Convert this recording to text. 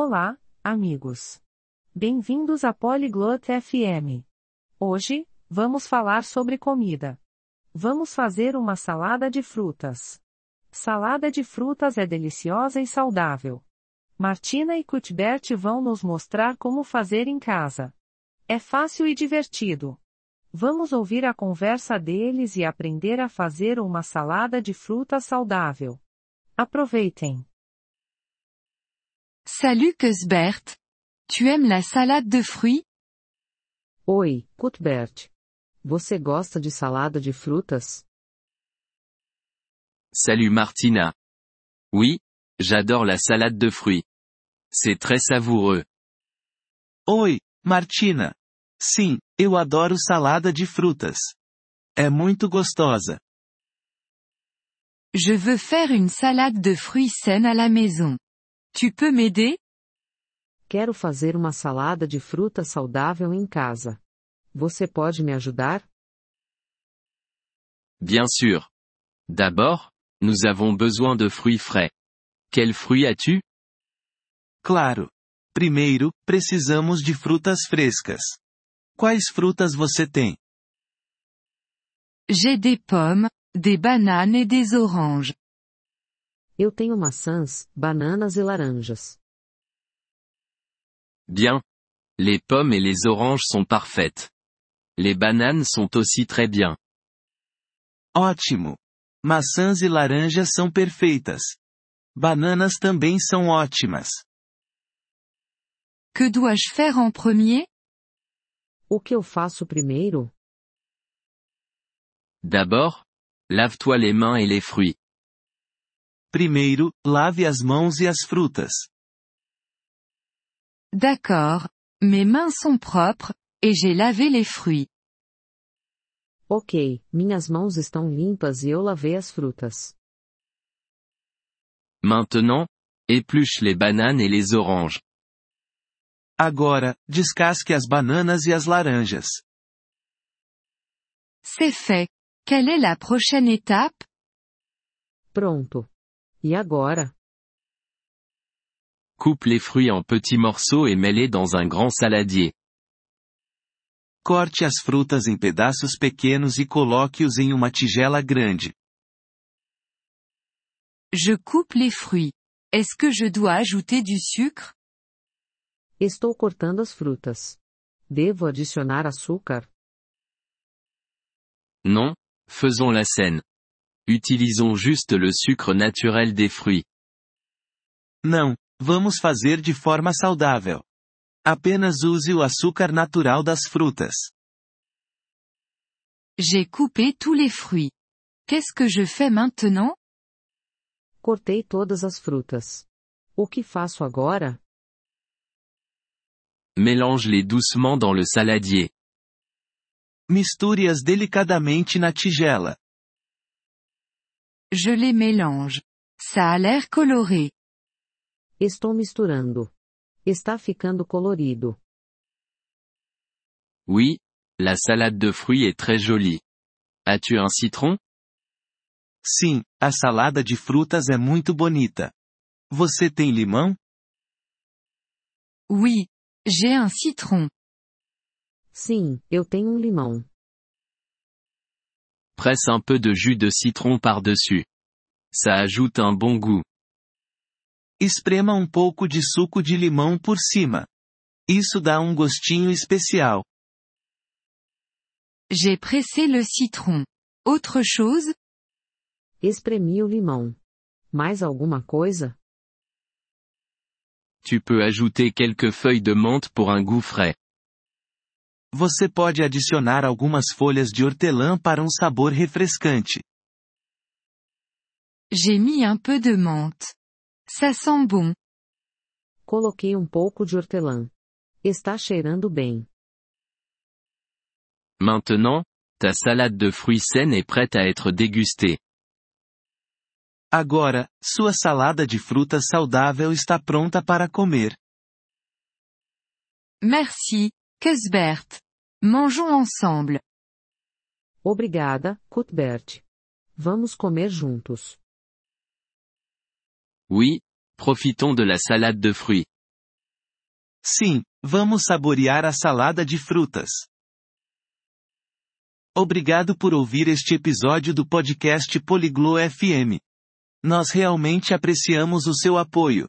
Olá, amigos. Bem-vindos a Polyglot FM. Hoje, vamos falar sobre comida. Vamos fazer uma salada de frutas. Salada de frutas é deliciosa e saudável. Martina e Cuthbert vão nos mostrar como fazer em casa. É fácil e divertido. Vamos ouvir a conversa deles e aprender a fazer uma salada de frutas saudável. Aproveitem! Salut Cuthbert. Tu aimes la salade de fruits? Oi, Cuthbert. Você gosta de salada de frutas? Salut Martina. Oui, j'adore la salade de fruits. C'est très savoureux. Oi, Martina. Sim, eu adoro salada de frutas. É muito gostosa. Je veux faire une salade de fruits saine à la maison. Tu peux m'aider? Quero fazer uma salada de fruta saudável em casa. Você pode me ajudar? Bien sûr. D'abord, nous avons besoin de fruits frais. Quels fruits as-tu? Claro. Primeiro, precisamos de frutas frescas. Quais frutas você tem? J'ai des pommes, des bananes et des oranges. Eu tenho maçãs, bananas e laranjas. Bien. Les pommes et les oranges sont parfaites. Les bananes sont aussi très bien. Ótimo. Maçãs e laranjas são perfeitas. Bananas também são ótimas. Que dois-je faire en premier? O que eu faço primeiro? D'abord, lave-toi les mains et les fruits. Primeiro, lave as mãos e as frutas. D'accord. Mes mains sont propres, et j'ai lavé les fruits. Ok, minhas mãos estão limpas e eu lavei as frutas. Maintenant, épluche les bananes et les oranges. Agora, descasque as bananas e as laranjas. C'est fait. Quelle est la prochaine étape? Pronto. E agora? Coupe les fruits en petits morceaux et mets-les dans un grand saladier. Corte as frutas em pedaços pequenos e coloque-os em uma tigela grande. Je coupe les fruits. Est-ce que je dois ajouter du sucre? Estou cortando as frutas. Devo adicionar açúcar? Non, faisons la scène. Utilisons juste le sucre naturel des fruits. Não, vamos fazer de forma saudável. Apenas use o açúcar natural das frutas. J'ai coupé tous les fruits. Qu'est-ce que je fais maintenant? Cortei todas as frutas. O que faço agora? Mélange-les doucement dans le saladier. Misture-as delicadamente na tigela. Je les mélange. Ça a l'air coloré. Estou misturando. Está ficando colorido. Oui, la salade de fruits est très jolie. As-tu un citron? Sim, a salada de frutas é muito bonita. Você tem limão? Oui. J'ai un citron. Sim, eu tenho um limão. Presse un peu de jus de citron par-dessus. Ça ajoute un bon goût. Esprema um pouco de suco de limão por cima. Isso dá um gostinho especial. J'ai pressé le citron. Autre chose? Espremi o limão. Mais alguma coisa? Tu peux ajouter quelques feuilles de menthe pour un goût frais. Você pode adicionar algumas folhas de hortelã para um sabor refrescante. J'ai mis un peu de menthe. Ça sent bon. Coloquei um pouco de hortelã. Está cheirando bem. Maintenant, ta salade de fruits saine est prête à être dégustée. Agora, sua salada de frutas saudável está pronta para comer. Merci, Cuthbert. Mangeons ensemble. Obrigada, Cuthbert. Vamos comer juntos. Oui, profitons de la salade de fruits. Sim, vamos saborear a salada de frutas. Obrigado por ouvir este episódio do podcast Poliglo FM. Nós realmente apreciamos o seu apoio.